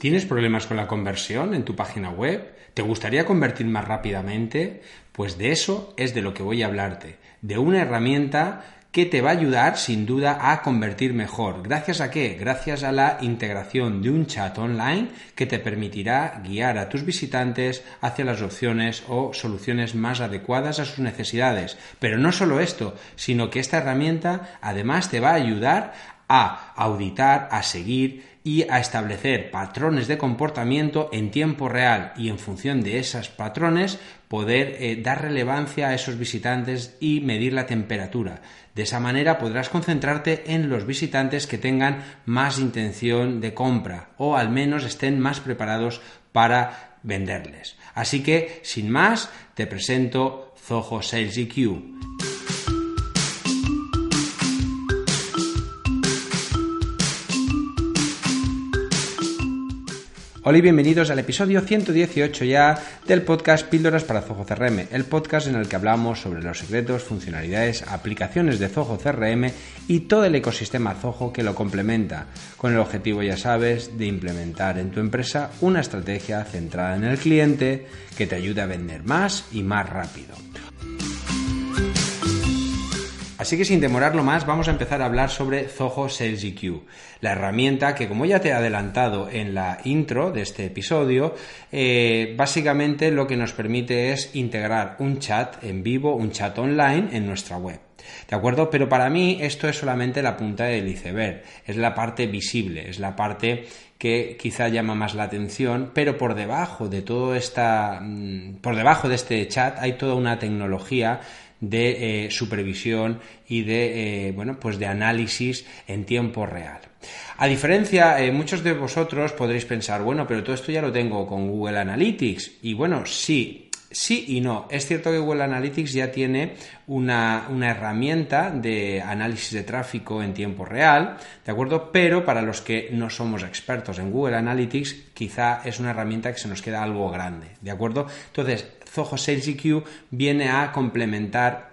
¿Tienes problemas con la conversión en tu página web? ¿Te gustaría convertir más rápidamente? Pues de eso es de lo que voy a hablarte, de una herramienta que te va a ayudar sin duda a convertir mejor. ¿Gracias a qué? Gracias a la integración de un chat online que te permitirá guiar a tus visitantes hacia las opciones o soluciones más adecuadas a sus necesidades. Pero no solo esto, sino que esta herramienta además te va a ayudar a auditar, a seguir y a establecer patrones de comportamiento en tiempo real y en función de esos patrones poder eh, dar relevancia a esos visitantes y medir la temperatura. De esa manera podrás concentrarte en los visitantes que tengan más intención de compra o al menos estén más preparados para venderles. Así que, sin más, te presento Zoho Sales EQ Hola y bienvenidos al episodio 118 ya del podcast Píldoras para Zoho CRM, el podcast en el que hablamos sobre los secretos, funcionalidades, aplicaciones de Zoho CRM y todo el ecosistema Zoho que lo complementa, con el objetivo, ya sabes, de implementar en tu empresa una estrategia centrada en el cliente que te ayude a vender más y más rápido. Así que sin demorarlo más, vamos a empezar a hablar sobre Zoho Sales EQ, la herramienta que, como ya te he adelantado en la intro de este episodio, eh, básicamente lo que nos permite es integrar un chat en vivo, un chat online en nuestra web. ¿De acuerdo? Pero para mí esto es solamente la punta del iceberg, es la parte visible, es la parte que quizá llama más la atención, pero por debajo de todo esta, mm, por debajo de este chat hay toda una tecnología de eh, supervisión y de, eh, bueno, pues de análisis en tiempo real. A diferencia, eh, muchos de vosotros podréis pensar, bueno, pero todo esto ya lo tengo con Google Analytics. Y bueno, sí, Sí y no. Es cierto que Google Analytics ya tiene una, una, herramienta de análisis de tráfico en tiempo real, ¿de acuerdo? Pero para los que no somos expertos en Google Analytics, quizá es una herramienta que se nos queda algo grande, ¿de acuerdo? Entonces, Zoho Sales EQ viene a complementar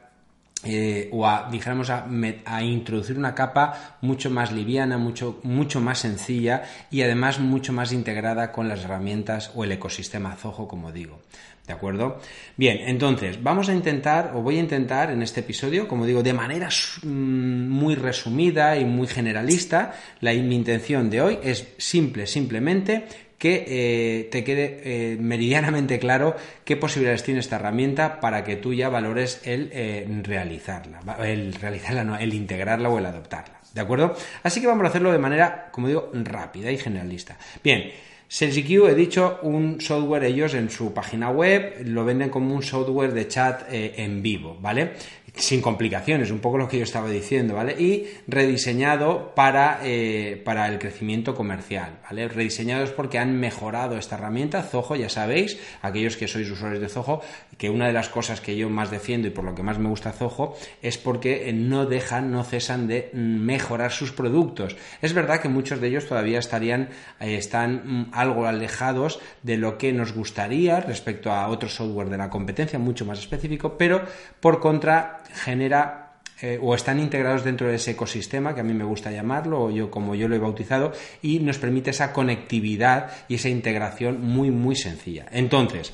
eh, o a, dijéramos, a, introducir una capa mucho más liviana, mucho, mucho más sencilla y además mucho más integrada con las herramientas o el ecosistema Zoho, como digo. ¿De acuerdo? Bien, entonces vamos a intentar, o voy a intentar en este episodio, como digo, de manera mm, muy resumida y muy generalista, la, mi intención de hoy es simple, simplemente que eh, te quede eh, meridianamente claro qué posibilidades tiene esta herramienta para que tú ya valores el eh, realizarla, el realizarla, no, el integrarla o el adoptarla. ¿De acuerdo? Así que vamos a hacerlo de manera, como digo, rápida y generalista. Bien, SalesIQ, he dicho, un software ellos en su página web lo venden como un software de chat en vivo, ¿vale? Sin complicaciones, un poco lo que yo estaba diciendo, ¿vale? Y rediseñado para, eh, para el crecimiento comercial, ¿vale? Rediseñado es porque han mejorado esta herramienta, Zoho, ya sabéis, aquellos que sois usuarios de Zoho, que una de las cosas que yo más defiendo y por lo que más me gusta Zoho es porque no dejan, no cesan de mejorar sus productos. Es verdad que muchos de ellos todavía estarían, eh, están mm, algo alejados de lo que nos gustaría respecto a otro software de la competencia, mucho más específico, pero por contra genera eh, o están integrados dentro de ese ecosistema, que a mí me gusta llamarlo, o yo como yo lo he bautizado, y nos permite esa conectividad y esa integración muy, muy sencilla. Entonces,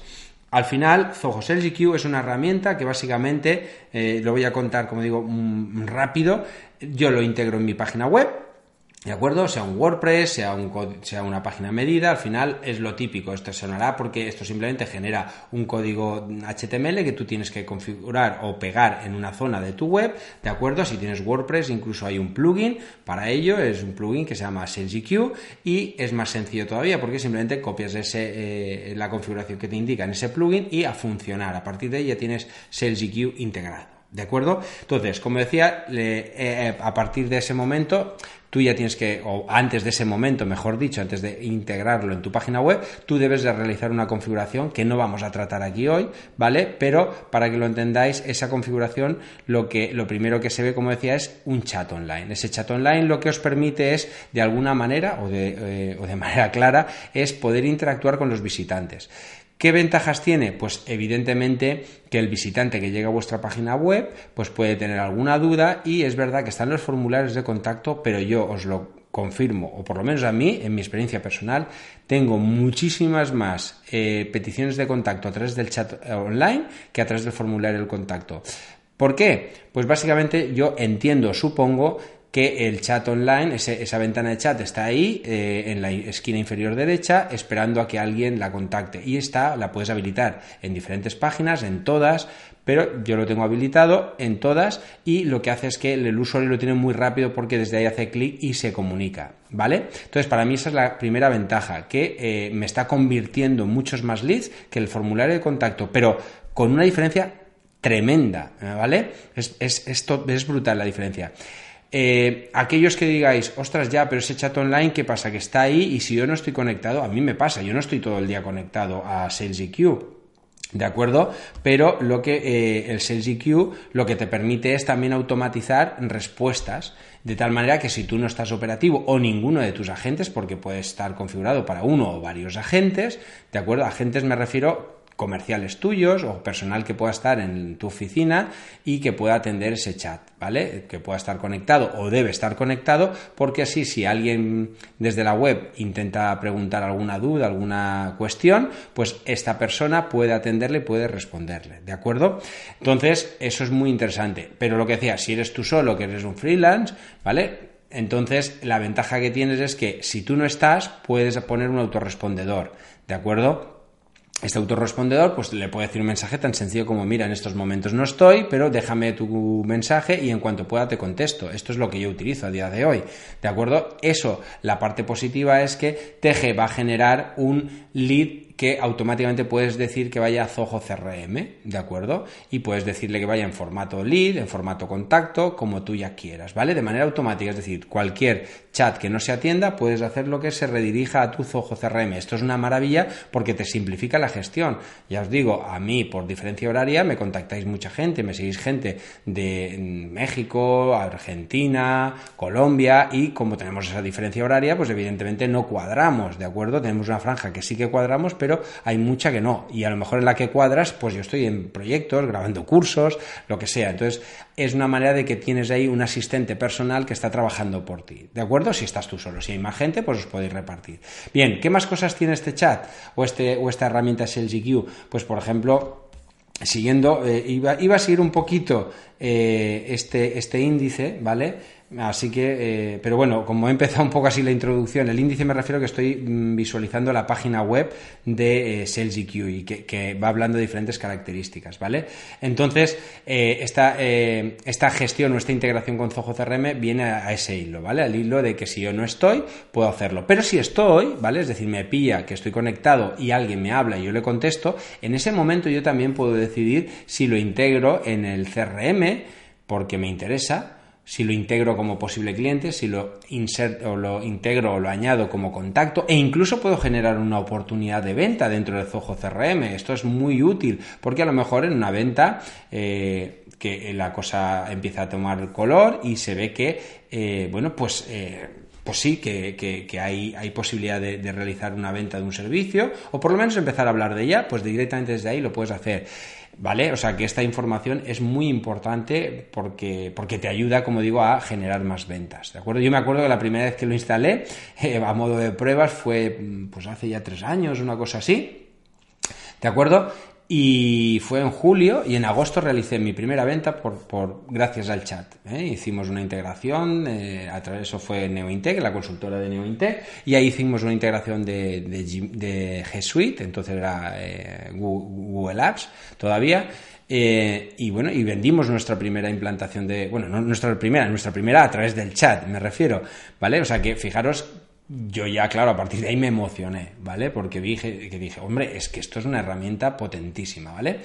al final, Zoho Sales EQ es una herramienta que básicamente, eh, lo voy a contar, como digo, mm, rápido, yo lo integro en mi página web, ¿De acuerdo? Sea un WordPress, sea, un, sea una página medida, al final es lo típico. Esto sonará porque esto simplemente genera un código HTML que tú tienes que configurar o pegar en una zona de tu web, ¿de acuerdo? Si tienes WordPress, incluso hay un plugin para ello, es un plugin que se llama SalesEQ y es más sencillo todavía porque simplemente copias ese, eh, la configuración que te indica en ese plugin y a funcionar. A partir de ahí ya tienes SalesEQ integrado. ¿De acuerdo? Entonces, como decía, eh, eh, a partir de ese momento tú ya tienes que, o antes de ese momento, mejor dicho, antes de integrarlo en tu página web, tú debes de realizar una configuración que no vamos a tratar aquí hoy, ¿vale? Pero para que lo entendáis, esa configuración, lo que, lo primero que se ve, como decía, es un chat online. Ese chat online lo que os permite es, de alguna manera, o de, eh, o de manera clara, es poder interactuar con los visitantes. ¿Qué ventajas tiene? Pues evidentemente que el visitante que llega a vuestra página web pues puede tener alguna duda y es verdad que están los formularios de contacto, pero yo os lo confirmo, o por lo menos a mí, en mi experiencia personal, tengo muchísimas más eh, peticiones de contacto a través del chat online que a través del formulario del contacto. ¿Por qué? Pues básicamente yo entiendo, supongo, que el chat online, esa ventana de chat está ahí eh, en la esquina inferior derecha esperando a que alguien la contacte y esta la puedes habilitar en diferentes páginas, en todas, pero yo lo tengo habilitado en todas y lo que hace es que el usuario lo tiene muy rápido porque desde ahí hace clic y se comunica, ¿vale? Entonces, para mí esa es la primera ventaja, que eh, me está convirtiendo muchos más leads que el formulario de contacto, pero con una diferencia tremenda, ¿vale? Es, es, es brutal la diferencia. Eh, aquellos que digáis, ostras, ya, pero ese chat online, ¿qué pasa? Que está ahí y si yo no estoy conectado, a mí me pasa, yo no estoy todo el día conectado a SalesEQ. ¿De acuerdo? Pero lo que eh, el SalesEQ lo que te permite es también automatizar respuestas, de tal manera que si tú no estás operativo o ninguno de tus agentes, porque puede estar configurado para uno o varios agentes, ¿de acuerdo? Agentes me refiero comerciales tuyos o personal que pueda estar en tu oficina y que pueda atender ese chat, ¿vale? Que pueda estar conectado o debe estar conectado porque así si alguien desde la web intenta preguntar alguna duda, alguna cuestión, pues esta persona puede atenderle y puede responderle, ¿de acuerdo? Entonces, eso es muy interesante. Pero lo que decía, si eres tú solo, que eres un freelance, ¿vale? Entonces, la ventaja que tienes es que si tú no estás, puedes poner un autorrespondedor, ¿de acuerdo? Este autorrespondedor pues le puede decir un mensaje tan sencillo como mira en estos momentos no estoy pero déjame tu mensaje y en cuanto pueda te contesto esto es lo que yo utilizo a día de hoy de acuerdo eso la parte positiva es que Teje va a generar un lead que automáticamente puedes decir que vaya a Zoho CRM, ¿de acuerdo? Y puedes decirle que vaya en formato lead, en formato contacto, como tú ya quieras, ¿vale? De manera automática, es decir, cualquier chat que no se atienda, puedes hacer lo que se redirija a tu Zoho CRM. Esto es una maravilla porque te simplifica la gestión. Ya os digo, a mí, por diferencia horaria, me contactáis mucha gente, me seguís gente de México, Argentina, Colombia, y como tenemos esa diferencia horaria, pues evidentemente no cuadramos, ¿de acuerdo? Tenemos una franja que sí que cuadramos, pero hay mucha que no. Y a lo mejor en la que cuadras, pues yo estoy en proyectos, grabando cursos, lo que sea. Entonces, es una manera de que tienes ahí un asistente personal que está trabajando por ti. ¿De acuerdo? Si estás tú solo. Si hay más gente, pues os podéis repartir. Bien, ¿qué más cosas tiene este chat o, este, o esta herramienta SalesEQ? Pues, por ejemplo, siguiendo, eh, iba, a seguir un poquito eh, este, este índice, ¿vale? Así que, eh, pero bueno, como he empezado un poco así la introducción, el índice me refiero que estoy mm, visualizando la página web de eh, y que, va hablando de diferentes características, ¿vale? Entonces, eh, esta, esta, gestión o esta integración con Zoho CRM viene a, ese hilo, ¿vale? Al hilo de que si yo no estoy, puedo hacerlo. Pero si estoy, ¿vale? Es decir, me pilla que estoy conectado y alguien me habla y yo le contesto, en ese momento yo también puedo decidir si lo integro en el CRM porque me interesa si lo integro como posible cliente, si lo o lo integro o lo añado como contacto e incluso puedo generar una oportunidad de venta dentro de Zoho CRM. Esto es muy útil porque a lo mejor en una venta eh, que la cosa empieza a tomar color y se ve que, eh, bueno, pues... Eh, pues sí, que, hay, hay, posibilidad de, de, realizar una venta de un servicio, o por lo menos empezar a hablar de ella, pues directamente desde ahí lo puedes hacer. ¿Vale? O sea que esta información es muy importante porque, porque te ayuda, como digo, a generar más ventas. ¿De acuerdo? Yo me acuerdo que la primera vez que lo instalé eh, a modo de pruebas fue pues hace ya tres años, una cosa así. ¿De acuerdo? Y fue en julio y en agosto realicé mi primera venta por, por gracias al chat. ¿eh? Hicimos una integración, eh, a través de eso fue NeoIntec, la consultora de NeoIntec, y ahí hicimos una integración de, de, G Suite, entonces era eh, Google Apps todavía. y bueno, y vendimos nuestra primera implantación de, bueno, no nuestra primera, nuestra primera a través del chat, me refiero, ¿vale? O sea que fijaros yo ya, claro, a partir de ahí me emocioné, ¿vale? Porque dije, que dije, hombre, es que esto es una herramienta potentísima, ¿vale?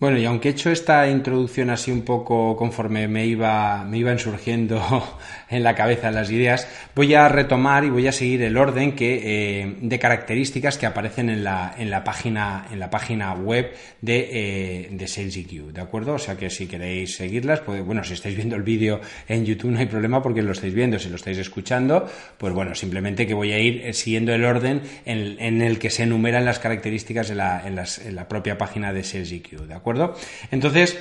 Bueno, y aunque he hecho esta introducción así un poco conforme me iba, me iban surgiendo en la cabeza las ideas, voy a retomar y voy a seguir el orden que, eh, de características que aparecen en la, en la, página, en la página web de, eh, de SalesEQ, ¿de acuerdo? O sea que si queréis seguirlas, pues bueno, si estáis viendo el vídeo en YouTube no hay problema porque lo estáis viendo, si lo estáis escuchando, pues bueno, simplemente que voy a ir siguiendo el orden en, en el que se enumeran las características en la, en, las, en la propia página de SalesEQ, ¿de acuerdo? Entonces,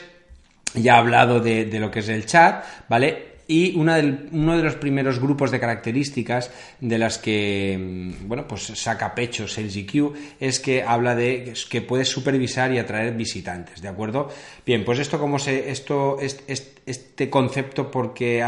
ya he hablado de, lo que es el chat, ¿vale? Y uno de los primeros grupos de características de las que, mm, bueno, pues saca pecho SalesIQ es que habla de que puedes supervisar y atraer visitantes, ¿de acuerdo? Bien, pues esto como se, esto, este concepto, ¿por qué,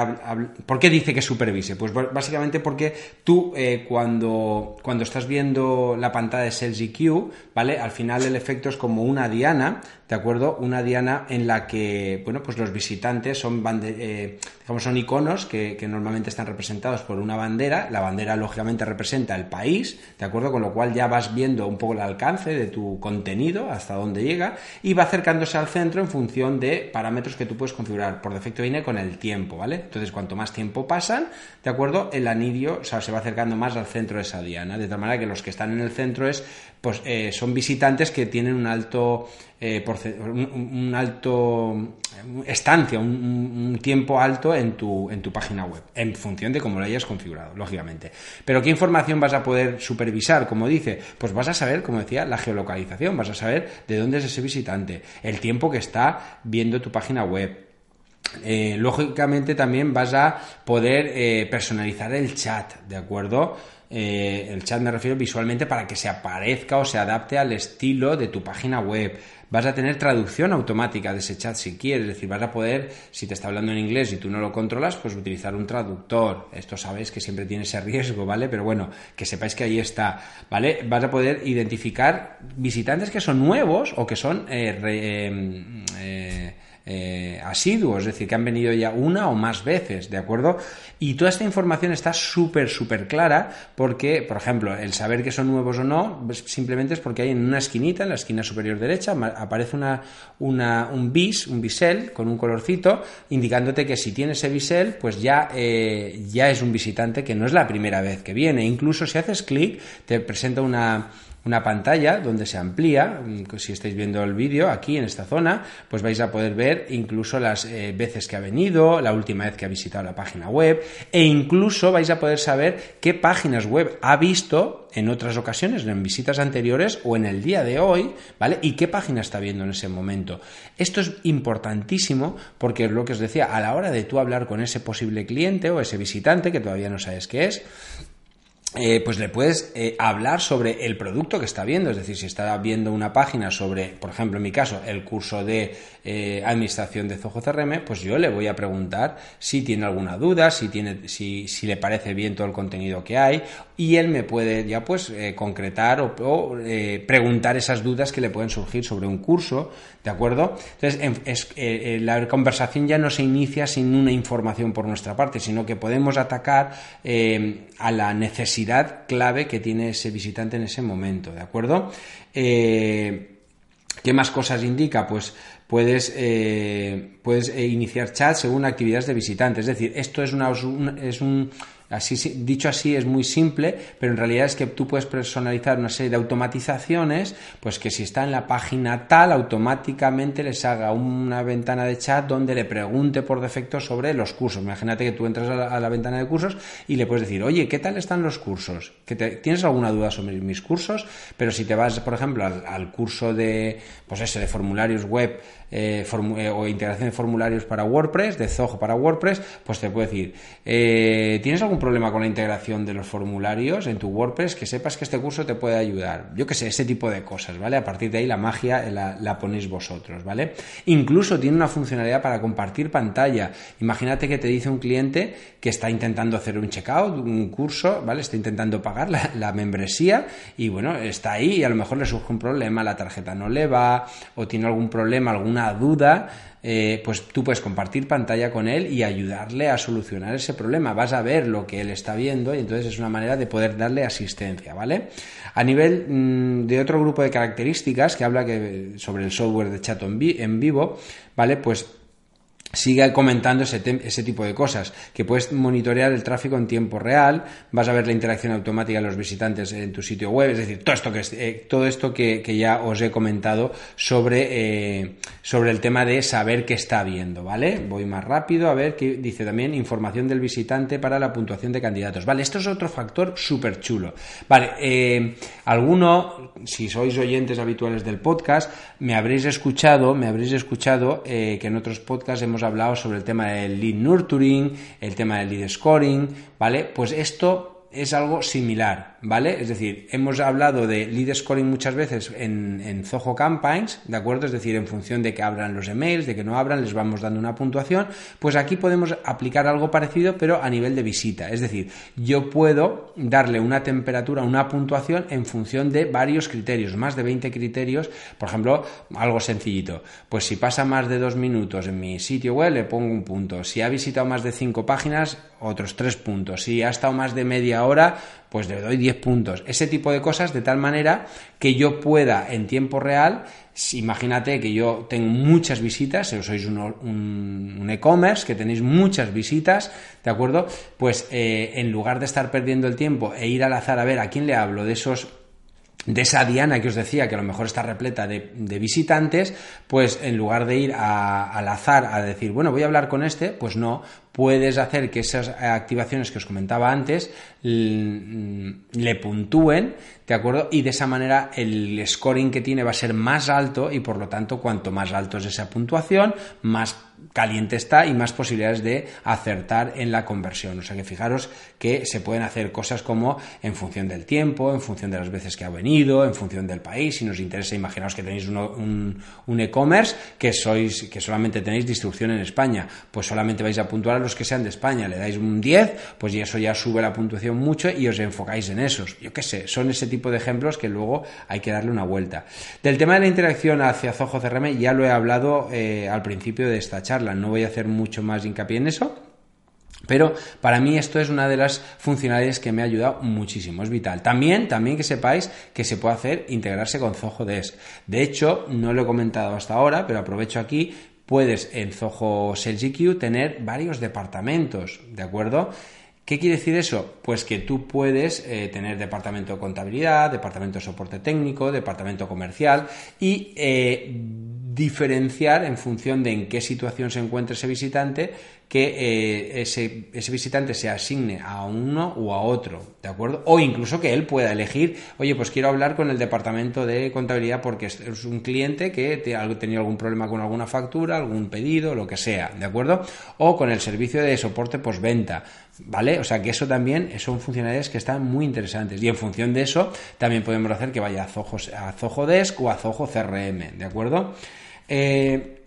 ¿por qué dice que supervise? Pues básicamente porque tú eh, cuando, cuando estás viendo la pantalla de SalesIQ, ¿vale? Al final el efecto es como una diana, ¿de acuerdo? Una diana en la que, bueno, pues los visitantes son, eh, digamos, son iconos que, normalmente están representados por una bandera. La bandera, lógicamente, representa el país, ¿de acuerdo? Con lo cual ya vas viendo un poco el alcance de tu contenido, hasta dónde llega, y va acercándose al centro en función de parámetros que tú puedes configurar. Por defecto viene con el tiempo, ¿vale? Entonces, cuanto más tiempo pasan, ¿de acuerdo? El anillo, se va acercando más al centro de esa diana, de tal manera que los que están en el centro es, pues, eh, son visitantes que tienen un alto eh, un, alto estancia, un, tiempo alto en tu, en tu página web, en función de cómo lo hayas configurado, lógicamente. Pero ¿qué información vas a poder supervisar? Como dice, pues vas a saber, como decía, la geolocalización, vas a saber de dónde es ese visitante, el tiempo que está viendo tu página web, eh, lógicamente también vas a poder eh, personalizar el chat, ¿de acuerdo? el chat me refiero visualmente para que se aparezca o se adapte al estilo de tu página web vas a tener traducción automática de ese chat si quieres, es decir, vas a poder, si te está hablando en inglés y tú no lo controlas, pues utilizar un traductor. Esto sabéis que siempre tiene ese riesgo, ¿vale? Pero bueno, que sepáis que ahí está, ¿vale? Vas a poder identificar visitantes que son nuevos o que son eh, eh, eh eh, asiduos, es decir, que han venido ya una o más veces, ¿de acuerdo? Y toda esta información está súper, súper clara porque, por ejemplo, el saber que son nuevos o no, pues, simplemente es porque hay en una esquinita, en la esquina superior derecha, aparece una, un bis, un bisel con un colorcito, indicándote que si tiene ese bisel, pues ya, eh, ya es un visitante que no es la primera vez que viene. Incluso si haces clic, te presenta una una pantalla donde se amplía, mm, si estáis viendo el vídeo aquí en esta zona, pues vais a poder ver incluso las eh, veces que ha venido, la última vez que ha visitado la página web e incluso vais a poder saber qué páginas web ha visto en otras ocasiones, en visitas anteriores o en el día de hoy, ¿vale? Y qué página está viendo en ese momento. Esto es importantísimo porque es lo que os decía, a la hora de tú hablar con ese posible cliente o ese visitante que todavía no sabes qué es, eh, pues le puedes eh, hablar sobre el producto que está viendo, es decir, si está viendo una página sobre, por ejemplo, en mi caso, el curso de eh, administración de Zoho CRM, pues yo le voy a preguntar si tiene alguna duda, si tiene, si, si le parece bien todo el contenido que hay, y él me puede ya pues concretar o, preguntar esas dudas que le pueden surgir sobre un curso, ¿de acuerdo? Entonces, la conversación ya no se inicia sin una información por nuestra parte, sino que podemos atacar a la necesidad clave que tiene ese visitante en ese momento, ¿de acuerdo? Eh, ¿Qué más cosas indica? Pues puedes, eh, puedes eh, iniciar chat según actividades de visitante. Es decir, esto es, una, es un Así, dicho así es muy simple, pero en realidad es que tú puedes personalizar una serie de automatizaciones, pues que si está en la página tal, automáticamente les haga una ventana de chat donde le pregunte por defecto sobre los cursos. Imagínate que tú entras a la, ventana de cursos y le puedes decir, oye, ¿qué tal están los cursos? ¿Que ¿Tienes alguna duda sobre mis cursos? Pero si te vas, por ejemplo, al, al curso de, pues eso, de formularios web eh, eh, o integración de formularios para WordPress, de Zoho para WordPress, pues te puede decir, eh, ¿tienes algún problema con la integración de los formularios en tu WordPress? Que sepas que este curso te puede ayudar. Yo que sé, ese tipo de cosas, ¿vale? A partir de ahí la magia la, ponéis vosotros, ¿vale? Incluso tiene una funcionalidad para compartir pantalla. Imagínate que te dice un cliente que está intentando hacer un checkout, un curso, ¿vale? Está intentando pagar la membresía y bueno, está ahí y a lo mejor le surge un problema, la tarjeta no le va o tiene algún problema, alguna duda, eh, pues tú puedes compartir pantalla con él y ayudarle a solucionar ese problema. Vas a ver lo que él está viendo y entonces es una manera de poder darle asistencia, ¿vale? A nivel mm, de otro grupo de características que habla que, sobre el software de chat en vivo, ¿vale? Pues sigue comentando ese, ese, tipo de cosas, que puedes monitorear el tráfico en tiempo real, vas a ver la interacción automática de los visitantes en tu sitio web, es decir, todo esto que, eh, todo esto que, ya os he comentado sobre, eh, sobre el tema de saber qué está viendo, ¿vale? Voy más rápido a ver que dice también información del visitante para la puntuación de candidatos, ¿vale? Esto es otro factor súper chulo, ¿vale? Eh, alguno, si sois oyentes habituales del podcast, me habréis escuchado, me habréis escuchado que en otros podcasts hemos hemos hablado sobre el tema del lead nurturing, el tema del lead scoring, ¿vale? Pues esto es algo similar, ¿vale? Es decir, hemos hablado de lead scoring muchas veces en, en, Zoho Campaigns, ¿de acuerdo? Es decir, en función de que abran los emails, de que no abran, les vamos dando una puntuación. Pues aquí podemos aplicar algo parecido, pero a nivel de visita. Es decir, yo puedo darle una temperatura, una puntuación en función de varios criterios, más de 20 criterios. Por ejemplo, algo sencillito. Pues si pasa más de dos minutos en mi sitio web, le pongo un punto. Si ha visitado más de cinco páginas, otros tres puntos. Si ha estado más de media hora, pues le doy 10 puntos. Ese tipo de cosas de tal manera que yo pueda en tiempo real, imagínate que yo tengo muchas visitas, si sois un, e-commerce, que tenéis muchas visitas, ¿de acuerdo? Pues eh, en lugar de estar perdiendo el tiempo e ir al azar a ver a quién le hablo de esos de esa diana que os decía que a lo mejor está repleta de, visitantes, pues en lugar de ir al azar a decir, bueno, voy a hablar con este, pues no, puedes hacer que esas activaciones que os comentaba antes le puntúen, ¿de acuerdo? Y de esa manera el scoring que tiene va a ser más alto y por lo tanto cuanto más alto es esa puntuación, más caliente está y más posibilidades de acertar en la conversión. O sea que fijaros que se pueden hacer cosas como en función del tiempo, en función de las veces que ha venido, en función del país. Si nos interesa, imaginaos que tenéis un, un e-commerce que sois, que solamente tenéis distribución en España, pues solamente vais a puntuar a los que sean de España. Le dais un 10, pues y eso ya sube la puntuación mucho y os enfocáis en esos. Yo qué sé, son ese tipo de ejemplos que luego hay que darle una vuelta. Del tema de la interacción hacia Zoho CRM ya lo he hablado eh, al principio de esta charla, no voy a hacer mucho más hincapié en eso. Pero para mí esto es una de las funcionalidades que me ha ayudado muchísimo, es vital. También, también que sepáis que se puede hacer integrarse con Zoho Desk. De hecho, no lo he comentado hasta ahora, pero aprovecho aquí, puedes en Zoho Sales EQ tener varios departamentos, ¿de acuerdo? ¿Qué quiere decir eso? Pues que tú puedes eh, tener departamento de contabilidad, departamento de soporte técnico, departamento comercial y eh, diferenciar en función de en qué situación se encuentra ese visitante que eh, ese, visitante se asigne a uno o a otro, ¿de acuerdo? O incluso que él pueda elegir, oye, pues quiero hablar con el departamento de contabilidad porque es un cliente que ha tenido algún problema con alguna factura, algún pedido, lo que sea, ¿de acuerdo? O con el servicio de soporte postventa, ¿vale? O sea que eso también son funcionalidades que están muy interesantes y en función de eso también podemos hacer que vaya a Zoho, a Zoho Desk o a Zoho CRM, ¿de acuerdo? Eh,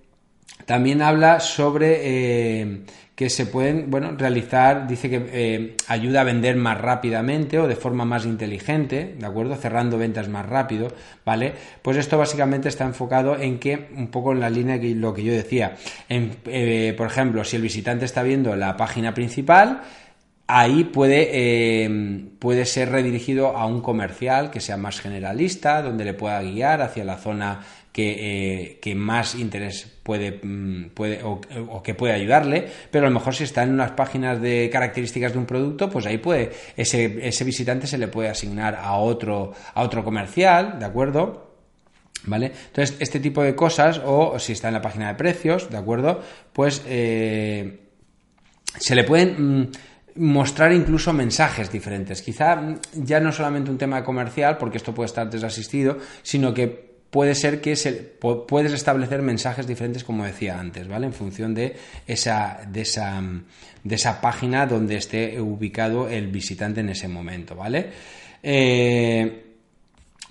también habla sobre eh, que se pueden bueno, realizar, dice que eh, ayuda a vender más rápidamente o de forma más inteligente, ¿de acuerdo? Cerrando ventas más rápido, ¿vale? Pues esto básicamente está enfocado en que, un poco en la línea de lo que yo decía, eh, por ejemplo, si el visitante está viendo la página principal, ahí puede, puede ser redirigido a un comercial que sea más generalista, donde le pueda guiar hacia la zona que, eh, más interés puede, mm, puede o, que puede ayudarle, pero a lo mejor si está en unas páginas de características de un producto, pues ahí puede, ese, ese visitante se le puede asignar a otro, a otro comercial, ¿de acuerdo? ¿Vale? Entonces, este tipo de cosas, o si está en la página de precios, ¿de acuerdo? Pues eh, se le pueden mm, mostrar incluso mensajes diferentes. Quizá ya no solamente un tema comercial, porque esto puede estar desasistido, sino que puede ser que se, puedes establecer mensajes diferentes, como decía antes, ¿vale? En función de esa, de esa, de esa página donde esté ubicado el visitante en ese momento, ¿vale? Eh,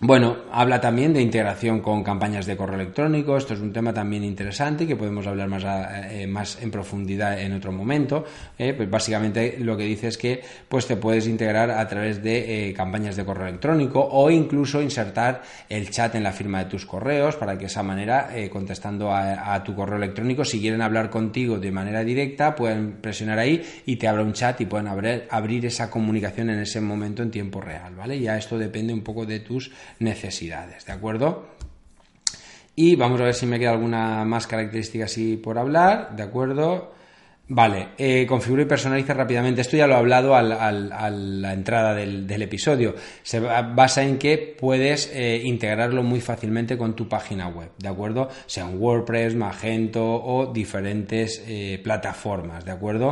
bueno, habla también de integración con campañas de correo electrónico. Esto es un tema también interesante que podemos hablar más, eh, más en profundidad en otro momento. Eh, pues básicamente lo que dice es que pues te puedes integrar a través de eh, campañas de correo electrónico o incluso insertar el chat en la firma de tus correos para que de esa manera, contestando a, tu correo electrónico, si quieren hablar contigo de manera directa, pueden presionar ahí y te abra un chat y pueden abrir, abrir esa comunicación en ese momento en tiempo real, ¿vale? Ya esto depende un poco de tus necesidades, ¿de acuerdo? Y vamos a ver si me queda alguna más característica así por hablar, ¿de acuerdo? Vale, eh, configura y personaliza rápidamente. Esto ya lo he hablado al, a la entrada del, episodio. Se basa en que puedes eh, integrarlo muy fácilmente con tu página web, ¿de acuerdo? Sean WordPress, Magento o diferentes eh, plataformas, ¿de acuerdo?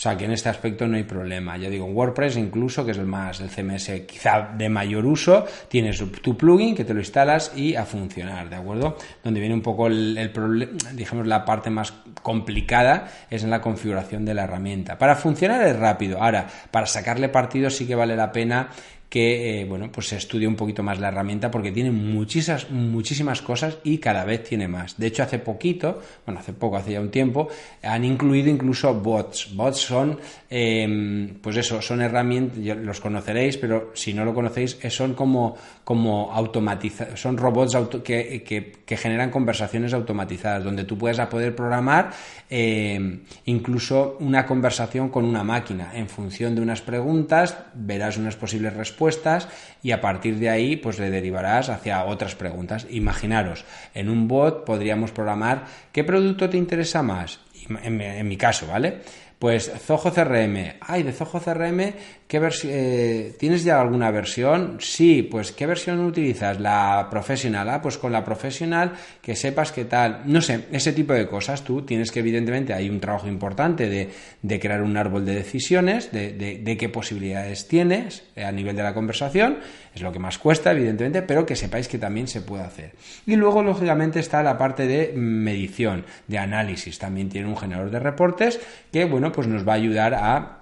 O sea que en este aspecto no hay problema. Ya digo, en WordPress incluso, que es el más, el CMS quizá de mayor uso, tienes tu plugin que te lo instalas y a funcionar, ¿de acuerdo? Donde viene un poco el, problema, digamos, la parte más complicada es en la configuración de la herramienta. Para funcionar es rápido. Ahora, para sacarle partido sí que vale la pena que eh, bueno, pues se estudie un poquito más la herramienta porque tiene muchísimas, muchísimas cosas y cada vez tiene más. De hecho, hace poquito, bueno, hace poco, hace ya un tiempo, han incluido incluso bots. Bots son, em, pues eso, son herramientas, los conoceréis, pero si no lo conocéis, eh, son como, como automatizados, son robots que, que, generan conversaciones automatizadas, donde tú puedes poder programar em, incluso una conversación con una máquina. En función de unas preguntas, verás unas posibles respuestas y a partir de ahí pues le derivarás hacia otras preguntas. Imaginaros, en un bot podríamos programar qué producto te interesa más, en mi caso, ¿vale? Pues Zoho CRM. Ay, de Zoho CRM, ¿qué eh, ¿tienes ya alguna versión? Sí, pues ¿qué versión utilizas? La profesional. Ah, pues con la profesional que sepas qué tal. No sé, ese tipo de cosas. Tú tienes que, evidentemente, hay un trabajo importante de, crear un árbol de decisiones, de, de, qué posibilidades tienes eh, a nivel de la conversación. Es lo que más cuesta, evidentemente, pero que sepáis que también se puede hacer. Y luego, lógicamente, está la parte de medición, de análisis. También tiene un generador de reportes que, bueno, pues nos va a ayudar a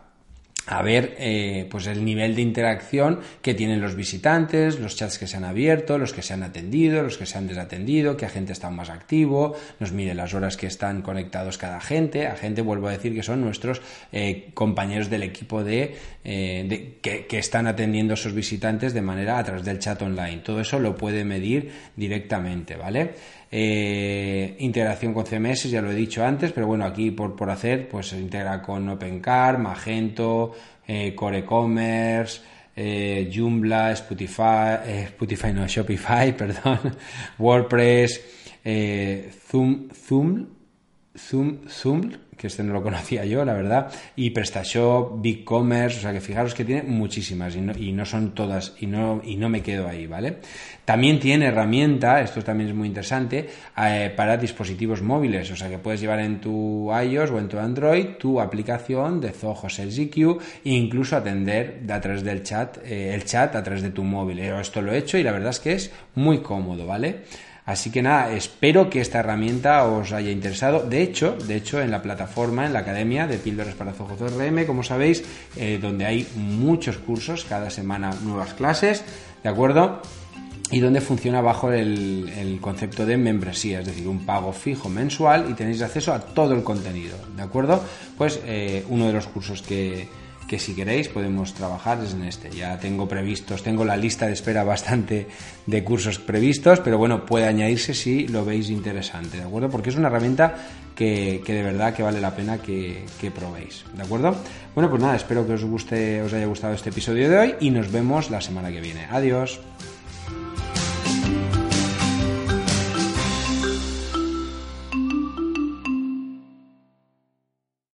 a ver eh, pues el nivel de interacción que tienen los visitantes, los chats que se han abierto, los que se han atendido, los que se han desatendido, qué agente está más activo, nos mide las horas que están conectados cada agente, agente vuelvo a decir que son nuestros eh, compañeros del equipo de, eh, que, que, están atendiendo a esos visitantes de manera a través del chat online. Todo eso lo puede medir directamente, ¿vale? Eh, integración con CMS, ya lo he dicho antes, pero bueno, aquí por, por hacer, pues se integra con OpenCar, Magento, eh, Core Commerce, eh, Joomla, Spotify, eh, Spotify no, Shopify, perdón, WordPress, Zoom, Zoom, Zoom, Zoom, que este no lo conocía yo, la verdad, y PrestaShop, BigCommerce, o sea que fijaros que tiene muchísimas y no, y no son todas, y no, y no me quedo ahí, ¿vale? También tiene herramienta, esto también es muy interesante, eh, para dispositivos móviles, o sea que puedes llevar en tu iOS o en tu Android tu aplicación de Zoho Sales e incluso atender a través del chat, eh, el chat a través de tu móvil. esto lo he hecho y la verdad es que es muy cómodo, ¿vale? Así que nada, espero que esta herramienta os haya interesado. De hecho, de hecho, en la plataforma, en la academia de Píldoras para Zoho CRM, como sabéis, eh, donde hay muchos cursos, cada semana nuevas clases, ¿de acuerdo? y donde funciona bajo el, concepto de membresía, es decir, un pago fijo mensual y tenéis acceso a todo el contenido, ¿de acuerdo? Pues eh, uno de los cursos que, que si queréis podemos trabajar en este. Ya tengo previstos, tengo la lista de espera bastante de cursos previstos, pero bueno, puede añadirse si lo veis interesante, ¿de acuerdo? Porque es una herramienta que, de verdad que vale la pena que, que, probéis, ¿de acuerdo? Bueno, pues nada, espero que os guste, os haya gustado este episodio de hoy y nos vemos la semana que viene. Adiós.